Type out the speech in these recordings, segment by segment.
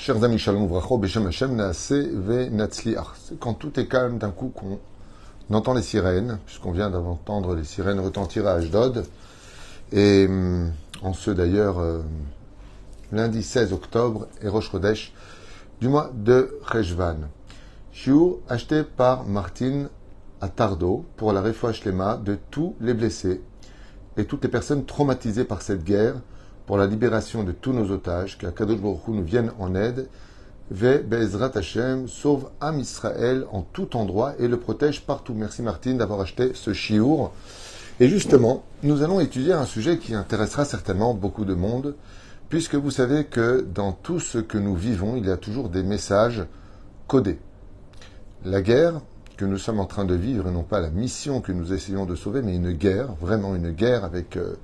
Chers amis, shalom vracho, beshem Hashem. C'est quand tout est calme d'un coup qu'on entend les sirènes, puisqu'on vient d'entendre les sirènes retentir à Ashdod. Et hum, en ce d'ailleurs, euh, lundi 16 octobre, et Rosh du mois de Cheshvan. Shiur acheté par Martine à Tardo pour la refouach de tous les blessés et toutes les personnes traumatisées par cette guerre pour la libération de tous nos otages, que Kadosh Baruch nous vienne en aide. Ve Be'ezrat Hashem sauve Am Israël en tout endroit et le protège partout. Merci Martine d'avoir acheté ce chiour. Et justement, nous allons étudier un sujet qui intéressera certainement beaucoup de monde, puisque vous savez que dans tout ce que nous vivons, il y a toujours des messages codés. La guerre que nous sommes en train de vivre, et non pas la mission que nous essayons de sauver, mais une guerre, vraiment une guerre avec euh,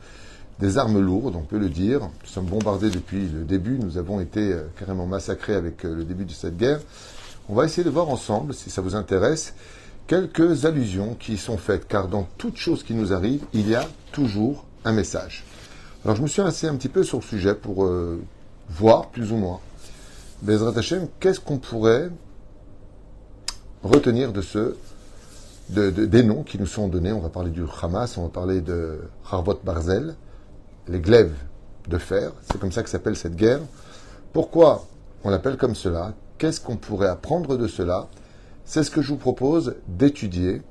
des armes lourdes, on peut le dire. Nous sommes bombardés depuis le début, nous avons été euh, carrément massacrés avec euh, le début de cette guerre. On va essayer de voir ensemble, si ça vous intéresse, quelques allusions qui sont faites, car dans toute chose qui nous arrive, il y a toujours un message. Alors je me suis assis un petit peu sur le sujet pour euh, voir, plus ou moins, Bezrat Hashem, qu'est-ce qu'on pourrait retenir de ce, de, de, des noms qui nous sont donnés? On va parler du Hamas, on va parler de Harvot Barzel, les glaives de fer. C'est comme ça que s'appelle cette guerre. Pourquoi on l'appelle comme cela? Qu'est-ce qu'on pourrait apprendre de cela? C'est ce que je vous propose d'étudier,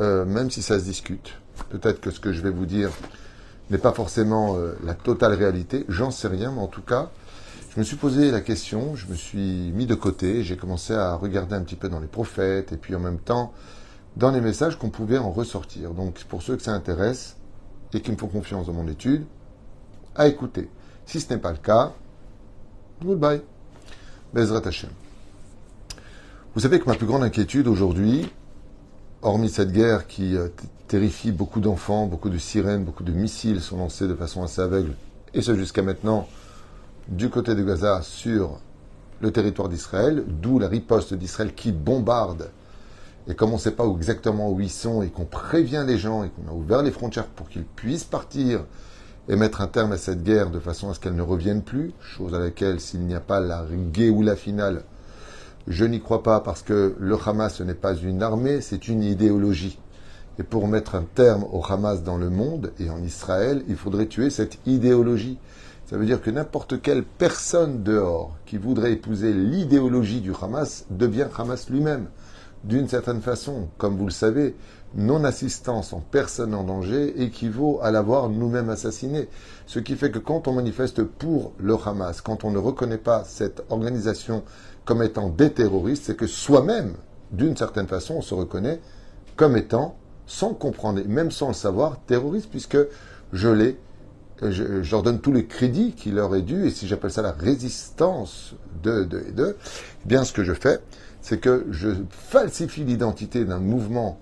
euh, même si ça se discute. Peut-être que ce que je vais vous dire n'est pas forcément euh, la totale réalité, j'en sais rien, mais en tout cas, je me suis posé la question, je me suis mis de côté, j'ai commencé à regarder un petit peu dans les prophètes, et puis en même temps, dans les messages qu'on pouvait en ressortir. Donc, pour ceux que ça intéresse, et qui me font confiance dans mon étude, à écouter. Si ce n'est pas le cas, goodbye. Bezrat Hashem. Vous savez que ma plus grande inquiétude aujourd'hui, hormis cette guerre qui euh, terrifie beaucoup d'enfants, beaucoup de sirènes, beaucoup de missiles sont lancés de façon assez aveugle, et ce jusqu'à maintenant, du côté de Gaza sur le territoire d'Israël, d'où la riposte d'Israël qui bombarde et comme on ne sait pas exactement où ils sont et qu'on prévient les gens et qu'on a ouvert les frontières pour qu'ils puissent partir et mettre un terme à cette guerre de façon à ce qu'elle ne revienne plus, chose à laquelle s'il n'y a pas la ou la finale, je n'y crois pas parce que le Hamas ce n'est pas une armée, c'est une idéologie. Et pour mettre un terme au Hamas dans le monde et en Israël, il faudrait tuer cette idéologie. Ça veut dire que n'importe quelle personne dehors qui voudrait épouser l'idéologie du Hamas devient Hamas lui-même d'une certaine façon, comme vous le savez, non-assistance en personne en danger équivaut à l'avoir nous-mêmes assassiné. Ce qui fait que quand on manifeste pour le Hamas, quand on ne reconnaît pas cette organisation comme étant des terroristes, c'est que soi-même, d'une certaine façon, on se reconnaît comme étant, sans comprendre, même sans le savoir, terroriste, puisque je leur donne tous les crédits qui leur est dû, et si j'appelle ça la résistance de, de, de, eh bien ce que je fais, c'est que je falsifie l'identité d'un mouvement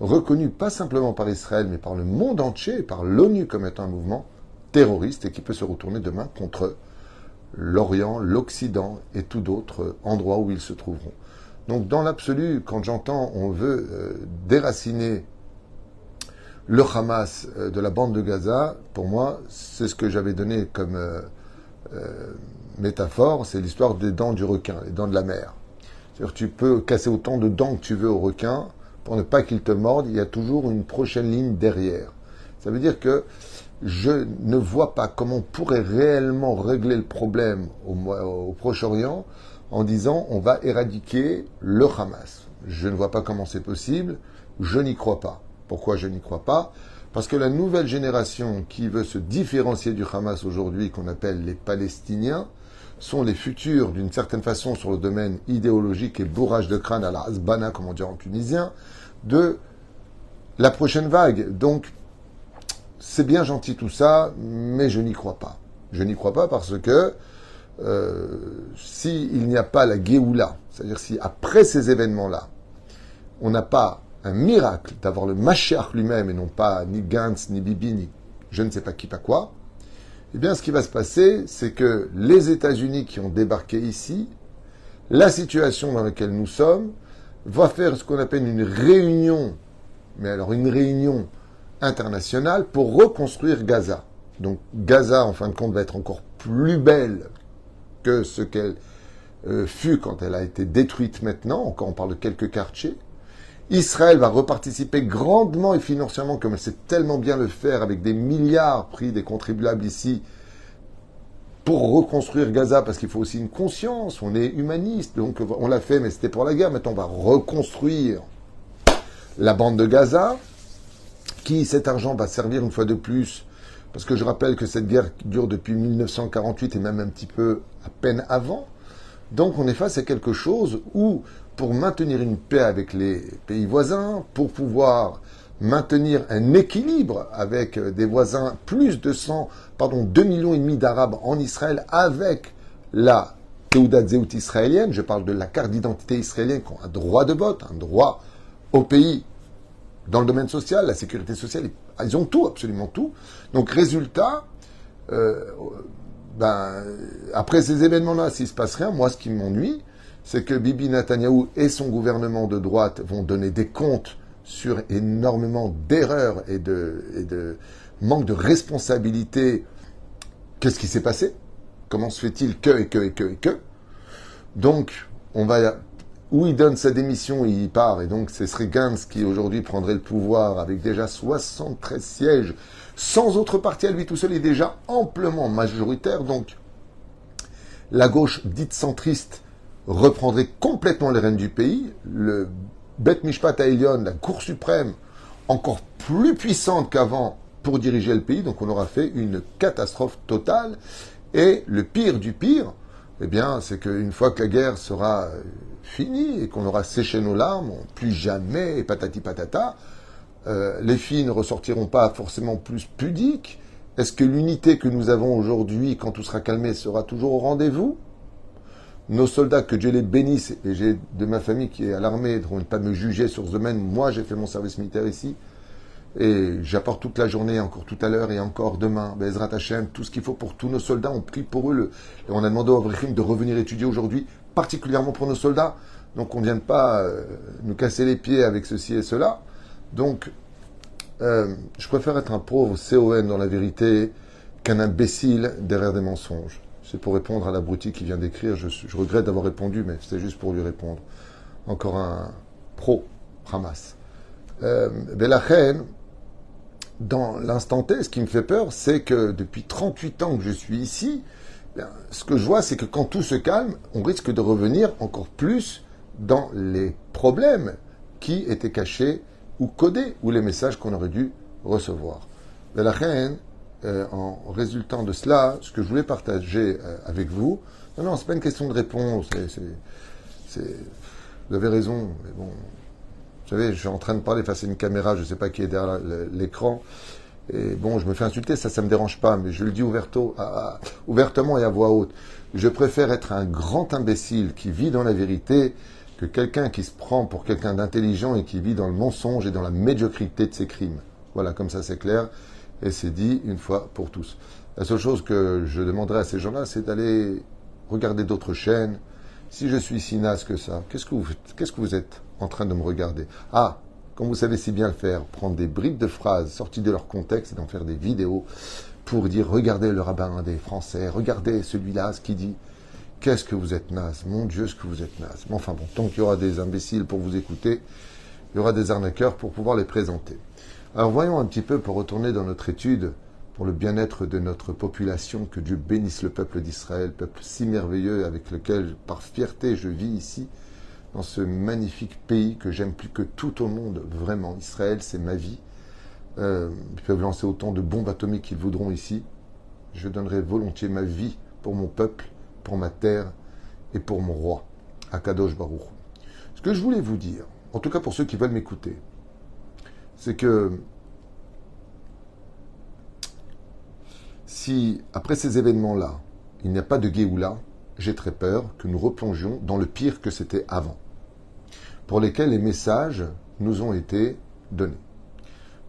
reconnu pas simplement par Israël, mais par le monde entier, par l'ONU comme étant un mouvement terroriste et qui peut se retourner demain contre l'Orient, l'Occident et tout d'autres endroits où ils se trouveront. Donc dans l'absolu, quand j'entends on veut euh, déraciner le Hamas euh, de la bande de Gaza, pour moi, c'est ce que j'avais donné comme euh, métaphore, c'est l'histoire des dents du requin, les dents de la mer tu peux casser autant de dents que tu veux au requin, pour ne pas qu'il te morde, il y a toujours une prochaine ligne derrière. Ça veut dire que je ne vois pas comment on pourrait réellement régler le problème au, au Proche-Orient en disant on va éradiquer le Hamas. Je ne vois pas comment c'est possible, je n'y crois pas. Pourquoi je n'y crois pas? Parce que la nouvelle génération qui veut se différencier du Hamas aujourd'hui, qu'on appelle les Palestiniens, sont les futurs, d'une certaine façon, sur le domaine idéologique et bourrage de crâne à la Hasbana, comme on dit en tunisien, de la prochaine vague. Donc, c'est bien gentil tout ça, mais je n'y crois pas. Je n'y crois pas parce que euh, s'il n'y a pas la Géoula, c'est-à-dire si après ces événements-là, on n'a pas un miracle d'avoir le Mashiach lui-même et non pas ni Gantz, ni Bibi, ni je ne sais pas qui, pas quoi, eh bien, ce qui va se passer, c'est que les États-Unis qui ont débarqué ici, la situation dans laquelle nous sommes, va faire ce qu'on appelle une réunion, mais alors une réunion internationale pour reconstruire Gaza. Donc Gaza, en fin de compte, va être encore plus belle que ce qu'elle euh, fut quand elle a été détruite maintenant, encore on parle de quelques quartiers. Israël va reparticiper grandement et financièrement, comme elle sait tellement bien le faire, avec des milliards pris des contribuables ici, pour reconstruire Gaza, parce qu'il faut aussi une conscience, on est humaniste, donc on l'a fait, mais c'était pour la guerre, maintenant on va reconstruire la bande de Gaza, qui cet argent va servir une fois de plus, parce que je rappelle que cette guerre dure depuis 1948 et même un petit peu à peine avant, donc on est face à quelque chose où, pour maintenir une paix avec les pays voisins, pour pouvoir maintenir un équilibre avec des voisins, plus de 100, pardon, 2 millions et demi d'Arabes en Israël, avec la Teudat Zéout israélienne, je parle de la carte d'identité israélienne qui ont un droit de vote, un droit au pays dans le domaine social, la sécurité sociale, ils ont tout, absolument tout. Donc résultat, euh, ben, après ces événements-là, s'il se passe rien, moi, ce qui m'ennuie, c'est que Bibi Netanyahou et son gouvernement de droite vont donner des comptes sur énormément d'erreurs et de, manque de responsabilité. Qu'est-ce qui s'est passé? Comment se fait-il que et que et que et que? Donc, on va où il donne sa démission, il part. Et donc, ce serait Gantz qui aujourd'hui prendrait le pouvoir avec déjà 73 sièges sans autre parti à lui tout seul, est déjà amplement majoritaire. Donc, la gauche dite centriste reprendrait complètement les rênes du pays. Le Bet Mishpat la Cour suprême, encore plus puissante qu'avant pour diriger le pays. Donc, on aura fait une catastrophe totale. Et le pire du pire, eh bien, c'est qu'une fois que la guerre sera finie et qu'on aura séché nos larmes, plus jamais, patati patata, euh, les filles ne ressortiront pas forcément plus pudiques Est-ce que l'unité que nous avons aujourd'hui, quand tout sera calmé, sera toujours au rendez-vous? Nos soldats, que Dieu les bénisse, et j'ai de ma famille qui est à l'armée, ne pas me juger sur ce domaine. Moi, j'ai fait mon service militaire ici. Et j'apporte toute la journée, encore tout à l'heure et encore demain, Bezrat Hashem, tout ce qu'il faut pour tous nos soldats. On prie pour eux. Et on a demandé au Avrihim de revenir étudier aujourd'hui, particulièrement pour nos soldats. Donc on ne vient pas euh, nous casser les pieds avec ceci et cela. Donc, euh, je préfère être un pauvre CON dans la vérité qu'un imbécile derrière des mensonges. C'est pour répondre à l'abruti qui vient d'écrire. Je, regrette d'avoir répondu, mais c'est juste pour lui répondre. Encore un pro Hamas. Euh, dans l'instant T, ce qui me fait peur, c'est que depuis 38 ans que je suis ici, ce que je vois, c'est que quand tout se calme, on risque de revenir encore plus dans les problèmes qui étaient cachés ou coder ou les messages qu'on aurait dû recevoir. Reine, euh, en résultant de cela, ce que je voulais partager euh, avec vous, non, non, c'est pas une question de réponse. vous avez raison, mais bon, vous savez, je suis en train de parler face à une caméra, je ne sais pas qui est derrière l'écran. Et bon, je me fais insulter, ça, ça me dérange pas, mais je le dis ouvertement et à voix haute. Je préfère être un grand imbécile qui vit dans la vérité que quelqu'un qui se prend pour quelqu'un d'intelligent et qui vit dans le mensonge et dans la médiocrité de ses crimes. Voilà, comme ça c'est clair, et c'est dit une fois pour tous. La seule chose que je demanderai à ces gens-là, c'est d'aller regarder d'autres chaînes. Si je suis si naze que ça, qu'est-ce que vous, êtes en train de me regarder? Ah, comme vous savez si bien le faire, prendre des briques de phrases sorties de leur contexte et d'en faire des vidéos pour dire regardez le rabbin des Français, regardez celui-là, ce qu'il dit. Qu'est-ce que vous êtes naze? Mon Dieu, ce que vous êtes naze. Mais enfin bon, tant qu'il y aura des imbéciles pour vous écouter, il y aura des arnaqueurs pour pouvoir les présenter. Alors voyons un petit peu, pour retourner dans notre étude, pour le bien-être de notre population, que Dieu bénisse le peuple d'Israël, peuple si merveilleux avec lequel, par fierté, je vis ici, dans ce magnifique pays que j'aime plus que tout au monde, vraiment. Israël, c'est ma vie. Euh, ils peuvent lancer autant de bombes atomiques qu'ils voudront ici. Je donnerai volontiers ma vie pour mon peuple pour ma terre et pour mon roi, Akadosh Baruch. Ce que je voulais vous dire, en tout cas pour ceux qui veulent m'écouter, c'est que si après ces événements-là, il n'y a pas de Géoula, j'ai très peur que nous replongions dans le pire que c'était avant, pour lesquels les messages nous ont été donnés.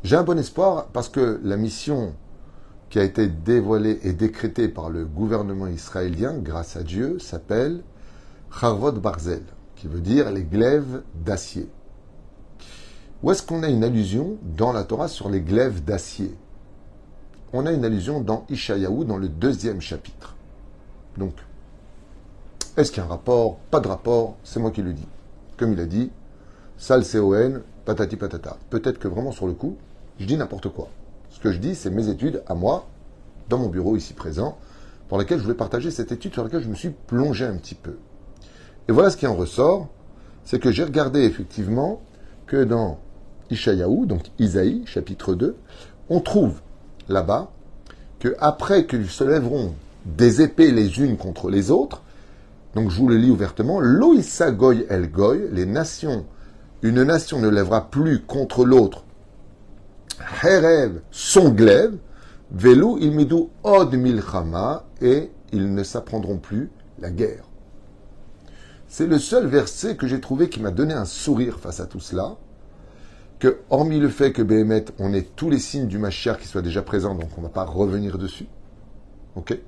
J'ai un bon espoir parce que la mission qui a été dévoilé et décrété par le gouvernement israélien, grâce à Dieu, s'appelle Charvot Barzel, qui veut dire les glaives d'acier. Où est-ce qu'on a une allusion dans la Torah sur les glaives d'acier? On a une allusion dans Ishayahu, dans le deuxième chapitre. Donc, Est-ce qu'il y a un rapport? Pas de rapport, c'est moi qui le dis. Comme il a dit, sale C-O-N, patati patata. Peut-être que vraiment sur le coup, je dis n'importe quoi. Ce que je dis, c'est mes études à moi, dans mon bureau ici présent, pour laquelle je voulais partager cette étude sur laquelle je me suis plongé un petit peu. Et voilà ce qui en ressort, c'est que j'ai regardé effectivement que dans Ishayahu, donc Isaïe, chapitre 2, on trouve là-bas que après qu'ils se lèveront des épées les unes contre les autres, donc je vous le lis ouvertement, Loïsa Goy El Goy, les nations, une nation ne lèvera plus contre l'autre, Herev son glaive, Velu ilmidu od milchama, et ils ne s'apprendront plus la guerre. C'est le seul verset que j'ai trouvé qui m'a donné un sourire face à tout cela. Que, hormis le fait que Béhémet, on ait tous les signes du Mashiach qui soient déjà présents, donc on ne va pas revenir dessus. Ok?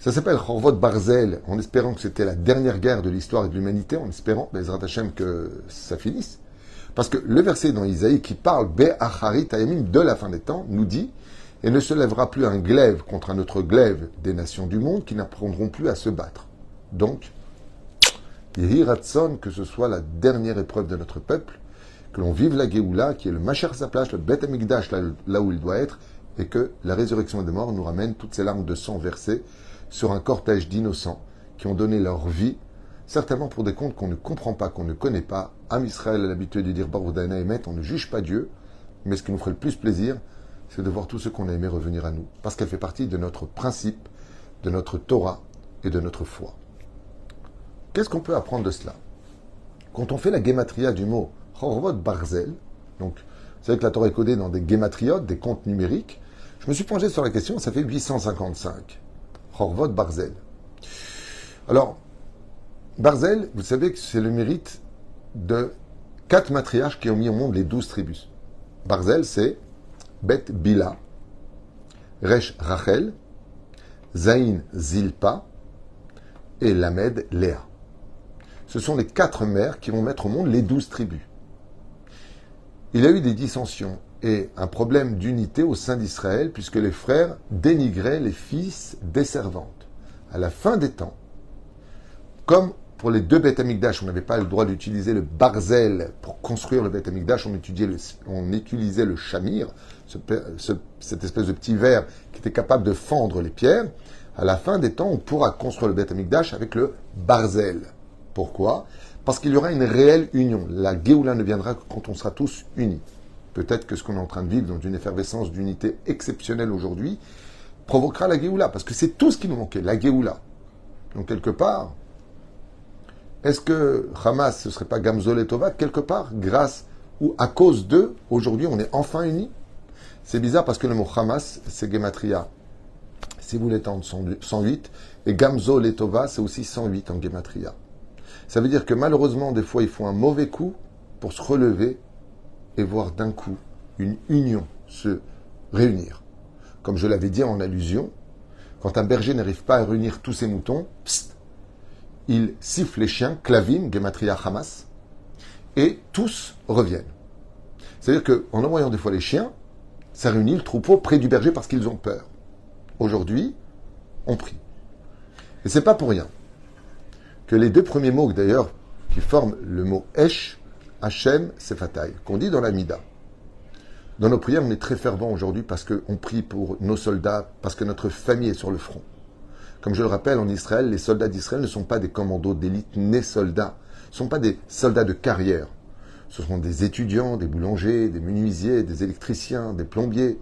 Ça s'appelle Chorvot Barzel, en espérant que c'était la dernière guerre de l'histoire et de l'humanité, en espérant, Bezrat Hashem, que ça finisse. Parce que le verset dans Isaïe qui parle Be'acharit Tayamim de la fin des temps nous dit Et ne se lèvera plus un glaive contre un autre glaive des nations du monde qui n'apprendront plus à se battre. Donc, Yehiratson, que ce soit la dernière épreuve de notre peuple, que l'on vive la Géoula, qui est le Machar Saplash, le Bet Amigdash, là, où il doit être, et que la résurrection des morts nous ramène toutes ces larmes de sang versées sur un cortège d'innocents qui ont donné leur vie, certainement pour des comptes qu'on ne comprend pas, qu'on ne connaît pas. Am Israël a l'habitude de dire Baroudana et on ne juge pas Dieu, mais ce qui nous ferait le plus plaisir, c'est de voir tout ce qu'on a aimé revenir à nous, parce qu'elle fait partie de notre principe, de notre Torah et de notre foi. Qu'est-ce qu'on peut apprendre de cela? Quand on fait la guématria du mot Chorvot Barzel, donc vous savez que la Torah est codée dans des guématriotes, des comptes numériques, je me suis penché sur la question, ça fait 855. Chorvot Barzel. Alors, Barzel, vous savez que c'est le mérite de quatre matriarches qui ont mis au monde les douze tribus. Barzel, c'est Bet Bila, Resh Rachel, Zain Zilpa et Lamed Léa ce sont les quatre mères qui vont mettre au monde les douze tribus. Il a eu des dissensions et un problème d'unité au sein d'Israël, puisque les frères dénigraient les fils des servantes. À la fin des temps, comme pour les deux Beth on n'avait pas le droit d'utiliser le barzel pour construire le Beth on, on utilisait le chamir, cette espèce de petit verre qui était capable de fendre les pierres. À la fin des temps, on pourra construire le Beth avec le barzel. Pourquoi? Parce qu'il y aura une réelle union. La Géoula ne viendra que quand on sera tous unis. Peut-être que ce qu'on est en train de vivre dans une effervescence d'unité exceptionnelle aujourd'hui provoquera la Géoula, parce que c'est tout ce qui nous manquait, la Géoula. Donc quelque part, est-ce que Hamas, ce ne serait pas Gamzol et quelque part, grâce ou à cause d'eux, aujourd'hui on est enfin unis C'est bizarre parce que le mot Hamas, c'est Gematria. Si vous l'étendez 108, et Gamzol et c'est aussi 108 en Gematria. Ça veut dire que malheureusement, des fois, ils font un mauvais coup pour se relever et voir d'un coup une union se réunir. Comme je l'avais dit en allusion, quand un berger n'arrive pas à réunir tous ses moutons, il siffle les chiens, clavine, gematria hamas, et tous reviennent. C'est-à-dire qu'en envoyant des fois les chiens, ça réunit le troupeau près du berger parce qu'ils ont peur. Aujourd'hui, on prie. Et c'est pas pour rien que les deux premiers mots, d'ailleurs, qui forment le mot Esh, Hachem, Sefatai, qu'on dit dans la Mida. Dans nos prières, on est très fervent aujourd'hui parce qu'on prie pour nos soldats, parce que notre famille est sur le front. Comme je le rappelle, en Israël, les soldats d'Israël ne sont pas des commandos d'élite nés soldats, ne sont pas des soldats de carrière. Ce sont des étudiants, des boulangers, des menuisiers, des électriciens, des plombiers,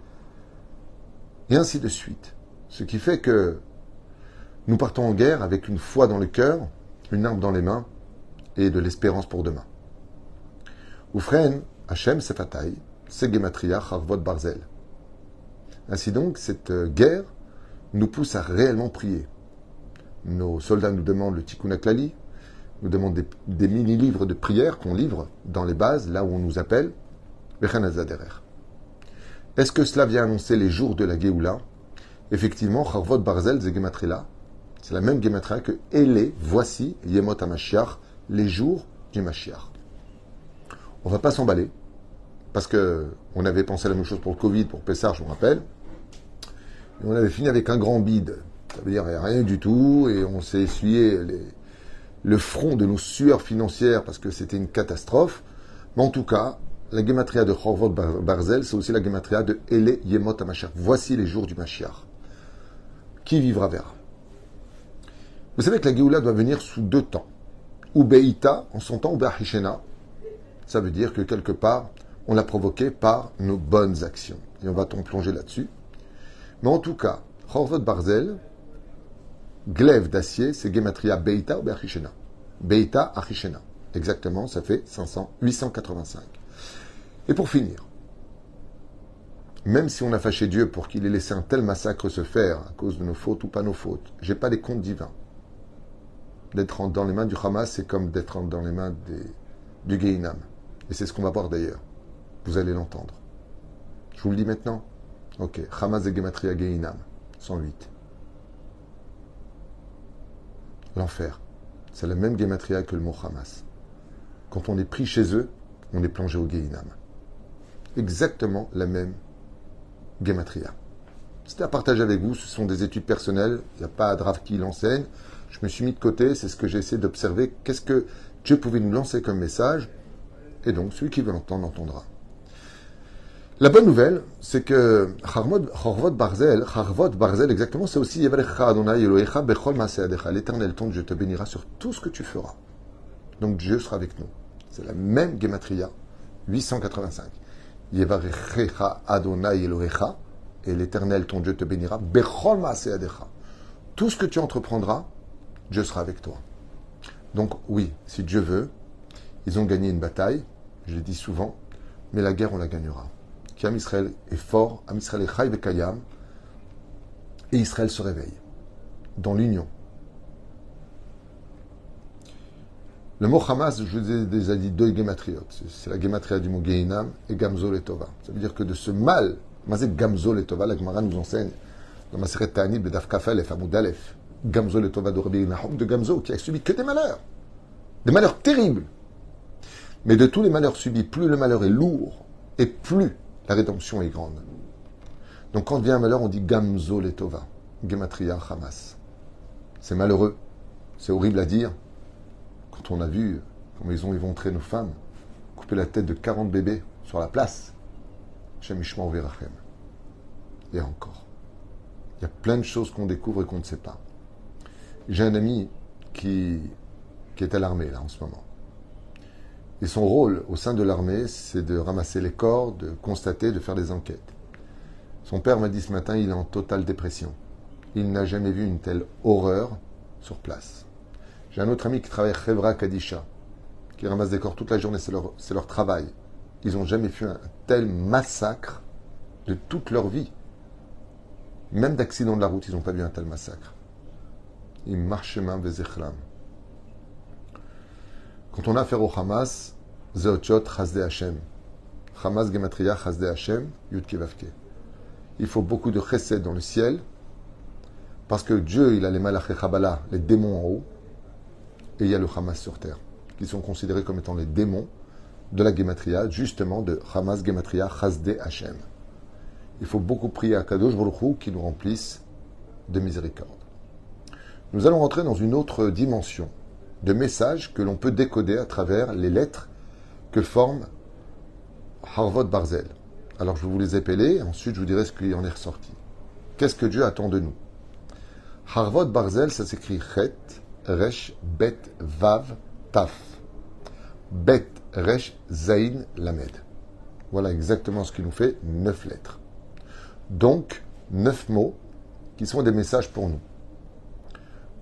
et ainsi de suite. Ce qui fait que nous partons en guerre avec une foi dans le cœur, une arme dans les mains et de l'espérance pour demain. Oufren, Hachem Sefatay, Segematria Harvot Barzel. Ainsi donc, cette euh, guerre nous pousse à réellement prier. Nos soldats nous demandent le Tikkun Aklali, nous demandent des, mini-livres de prière qu'on livre dans les bases, là où on nous appelle, Est-ce que cela vient annoncer les jours de la Géoula? Effectivement, Harvot Barzel Zegematria c'est la même Gematria que Ele, voici, Yemot HaMashiach, les jours du Mashiach. On va pas s'emballer, parce que on avait pensé la même chose pour le Covid, pour Pessar, je me rappelle. Et on avait fini avec un grand bide. Ça veut dire rien du tout, et on s'est essuyé le front de nos sueurs financières parce que c'était une catastrophe. Mais en tout cas, la gematria de Chorvot Barzel, c'est aussi la gematria de Ele Yemot HaMashiach. Voici les jours du Mashiach. Qui vivra verra. Vous savez que la Géoula doit venir sous deux temps. Ou Beïta, en son temps, ou Be'achishena. Ça veut dire que quelque part, on l'a provoqué par nos bonnes actions. Et on va t'en plonger là-dessus. Mais en tout cas, Chorvot Barzel, glaive d'acier, c'est Gematria Beita ou Be'achishena. Beita Achishena. Exactement, ça fait 500, 885. Et pour finir, même si on a fâché Dieu pour qu'il ait laissé un tel massacre se faire à cause de nos fautes ou pas nos fautes, j'ai pas les comptes divins. D'être dans les mains du Hamas, c'est comme d'être dans les mains du Geinam. Et c'est ce qu'on va voir d'ailleurs. Vous allez l'entendre. Je vous le dis maintenant. Ok. Hamas et Gematria Geinam. 108. L'enfer. C'est la même Gematria que le mot Hamas. Quand on est pris chez eux, on est plongé au Geinam. Exactement la même Gematria. C'était à partager avec vous, ce sont des études personnelles, il n'y a pas Draft qui l'enseigne. Je me suis mis de côté, c'est ce que j'ai essayé d'observer. Qu'est-ce que Dieu pouvait nous lancer comme message? Et donc, celui qui veut l'entendre, l'entendra. La bonne nouvelle, c'est que Harvot Barzel, Harvot Barzel exactement, c'est aussi L'éternel ton Dieu te bénira sur tout ce que tu feras. Donc Dieu sera avec nous. C'est la même Gematria, 885. Yevarechecha Adonai Elohecha, et l'éternel ton Dieu te bénira. Tout ce que tu entreprendras, Dieu sera avec toi. Donc oui, si Dieu veut, ils ont gagné une bataille, je l'ai dit souvent, mais la guerre, on la gagnera. Am Israël est fort, Am Israël est chai Kayam, et Israël se réveille dans l'union. Le mot Hamas, je vous ai déjà dit deux gématriotes. C'est la gématria du mot Geinam et Gamzol et Tova. Ça veut dire que de ce mal, Mazek Gamzol et Tova, la Gemara nous enseigne dans ma série Ta'anib, Kafel et Aleph. Gamzol et Tova de Rabbi Nahum de Gamzo, qui a subi que des malheurs. Des malheurs terribles. Mais de tous les malheurs subis, plus le malheur est lourd et plus la rédemption est grande. Donc quand vient un malheur, on dit Gamzo et Tova. Gematria Hamas. C'est malheureux. C'est horrible à dire, quand on a vu comment ils ont éventré nos femmes, couper la tête de 40 bébés sur la place, Shem Ishmael Verachem. Et encore. Il y a plein de choses qu'on découvre et qu'on ne sait pas. J'ai un ami qui, est à l'armée, là, en ce moment. Et son rôle au sein de l'armée, c'est de ramasser les corps, de constater, de faire des enquêtes. Son père m'a dit ce matin, il est en totale dépression. Il n'a jamais vu une telle horreur sur place. J'ai un autre ami qui travaille à Khevra Kadisha, qui ramasse des corps toute la journée, c'est leur, leur, travail. Ils n'ont jamais fait un tel massacre de toute leur vie. Même d'accident de la route, ils n'ont pas vu un tel massacre. Quand on a affaire au Hamas, Zeotchot Chazde Hashem. Hamas Gematria Chazde Hashem, Yud Il faut beaucoup de chesed dans le ciel, parce que Dieu, il a les malaché les démons en haut, et il y a le Hamas sur terre, qui sont considérés comme étant les démons de la Gematria, justement de Hamas Gematria Chazde Hashem. Il faut beaucoup prier à Kadosh Baruch qui nous remplisse de miséricorde. Nous allons rentrer dans une autre dimension de messages que l'on peut décoder à travers les lettres que forme Harvot Barzel. Alors je vais vous les épeler, ensuite je vous dirai ce qui en est ressorti. Qu'est-ce que Dieu attend de nous? Harvot Barzel, ça s'écrit Chet, Resh, Bet, Vav, Taf. Bet, Resh, Zain, Lamed. Voilà exactement ce qui nous fait neuf lettres. Donc, neuf mots qui sont des messages pour nous.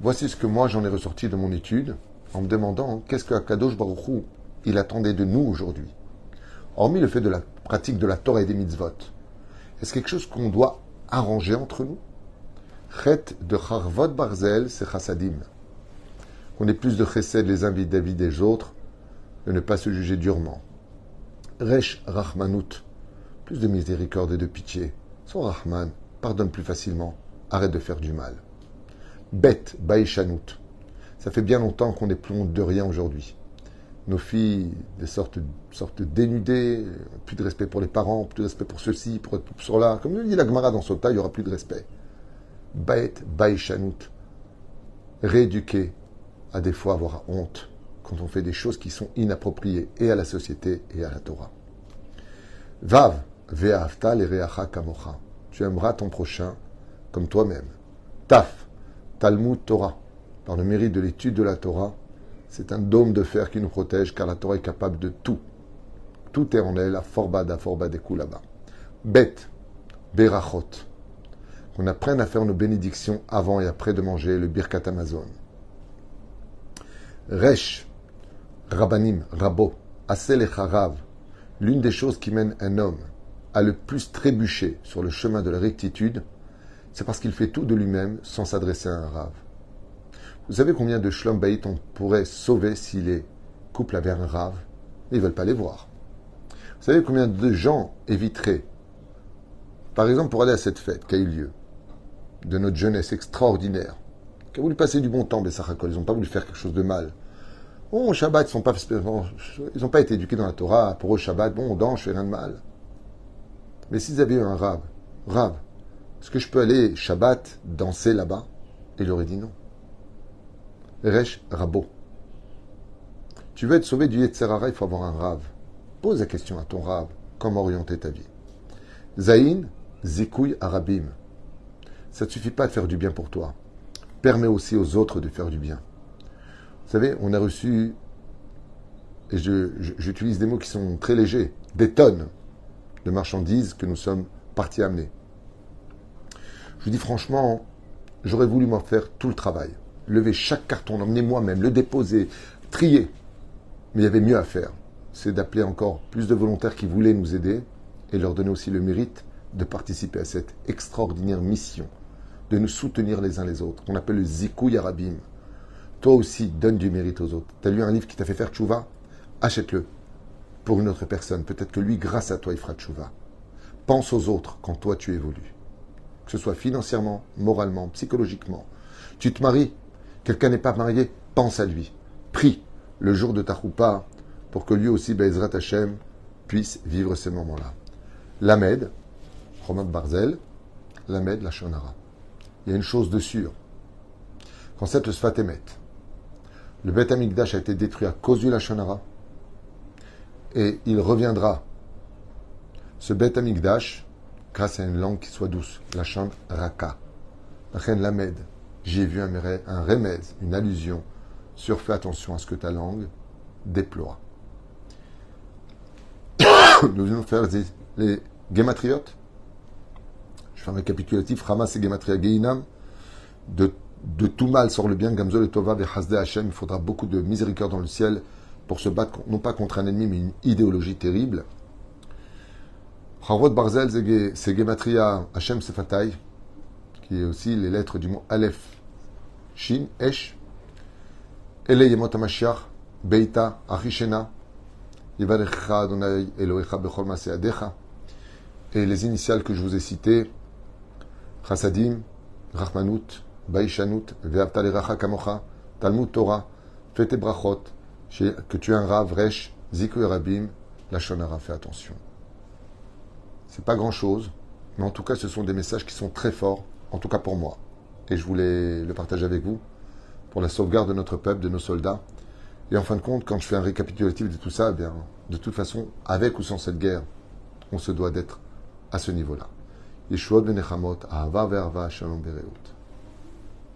Voici ce que moi j'en ai ressorti de mon étude en me demandant qu'est-ce que Akadosh Baruch il attendait de nous aujourd'hui. Hormis le fait de la pratique de la Torah et des mitzvot, est-ce quelque chose qu'on doit arranger entre nous? Chet de Harvot Barzel, c'est chassadim qu'on ait plus de chesed les uns vis-à-vis des autres, de ne pas se juger durement. Resh Rahmanout, plus de miséricorde et de pitié. Son Rahman, pardonne plus facilement, arrête de faire du mal. Bet Baïchanout, ça fait bien longtemps qu'on n'est plus honte de rien aujourd'hui. Nos filles, des sortes, sortes dénudées, plus de respect pour les parents, plus de respect pour ceci, pour, pour cela. Comme nous dit la Gemara dans Sota, il n'y aura plus de respect. Baet Baishanut, rééduquer à des fois avoir honte quand on fait des choses qui sont inappropriées et à la société et à la Torah. Vav, ve'afta reacha kamocha. Tu aimeras ton prochain comme toi-même. Taf, Talmud Torah. Par le mérite de l'étude de la Torah, c'est un dôme de fer qui nous protège car la Torah est capable de tout. Tout est en elle, à forba da forba des là-bas. Bet, berachot. Qu'on apprenne à faire nos bénédictions avant et après de manger le birkat Amazon. Resh, Rabbanim, Rabo, Asel et Harav. L'une des choses qui mène un homme à le plus trébucher sur le chemin de la rectitude, c'est parce qu'il fait tout de lui-même sans s'adresser à un rave. Vous savez combien de shlom on pourrait sauver si les couples avaient un rave? Ils ne veulent pas les voir. Vous savez combien de gens éviteraient, par exemple pour aller à cette fête qui a eu lieu, de notre jeunesse extraordinaire, qui a voulu passer du bon temps, mais ils n'ont pas voulu faire quelque chose de mal. Bon, au Shabbat, ils n'ont pas, pas été éduqués dans la Torah. Pour eux, Shabbat, bon, on danse, je fais rien de mal. Mais s'ils avaient eu un rave, rave, est-ce que je peux aller Shabbat danser là-bas? Il aurait dit non. Resh Rabo. Tu veux être sauvé du Yetzerara, il faut avoir un rave. Pose la question à ton rave, comment orienter ta vie. Zain, Zikouy Arabim. Ça ne suffit pas de faire du bien pour toi. Permets aussi aux autres de faire du bien. Vous savez, on a reçu, et j'utilise des mots qui sont très légers, des tonnes de marchandises que nous sommes partis amener. Je dis franchement, j'aurais voulu m'en faire tout le travail. Lever chaque carton, l'emmener moi-même, le déposer, trier. Mais il y avait mieux à faire c'est d'appeler encore plus de volontaires qui voulaient nous aider et leur donner aussi le mérite de participer à cette extraordinaire mission, de nous soutenir les uns les autres, qu'on appelle le Zikou Yarabim. Toi aussi, donne du mérite aux autres. Tu as lu un livre qui t'a fait faire tchouva? Achète-le pour une autre personne. Peut-être que lui, grâce à toi, il fera tchouva. Pense aux autres quand toi tu évolues. Que ce soit financièrement, moralement, psychologiquement. Tu te maries, quelqu'un n'est pas marié, pense à lui. Prie le jour de ta roupa, pour que lui aussi, Bezrat Hashem, puisse vivre ces moments-là. L'Amed, Romain Barzel, l'Amed, la Shonara. Il y a une chose de sûre. Quand cette Sfatemet, le Beth Amikdash a été détruit à cause du Lachonara, et il reviendra, ce Beth Amikdash, grâce à une langue qui soit douce, la Raka. La reine Lamed, j'ai vu un, remède, une allusion sur fais attention à ce que ta langue déploie nous venons faire les, les. Je fais un récapitulatif. Ramas et Gematria Geinam. De, de tout mal sort le bien. Gamzol et Tova et Hasde Hashem. Il faudra beaucoup de miséricorde dans le ciel pour se battre, non pas contre un ennemi, mais une idéologie terrible. Harvot Barzel, c'est Gematria Hashem Sefatai, qui est aussi les lettres du mot Aleph, Shin, Esh, Ele Yemot HaMashiach, Beita, Achishena, et les initiales que je vous ai citées, Chasadim, Rachmanut, Baishanut, Ve'avtaleracha Kamocha, Talmud Torah, Fete Brachot, que tu es un Rav, Resh, Rabim, la Shonara, fais attention. C'est pas grand chose, mais en tout cas, ce sont des messages qui sont très forts, en tout cas pour moi. Et je voulais le partager avec vous, pour la sauvegarde de notre peuple, de nos soldats, et en fin de compte, quand je fais un récapitulatif de tout ça, eh bien, de toute façon, avec ou sans cette guerre, on se doit d'être à ce niveau-là. Yeshua ben Ahava ve'arva shalom bereut.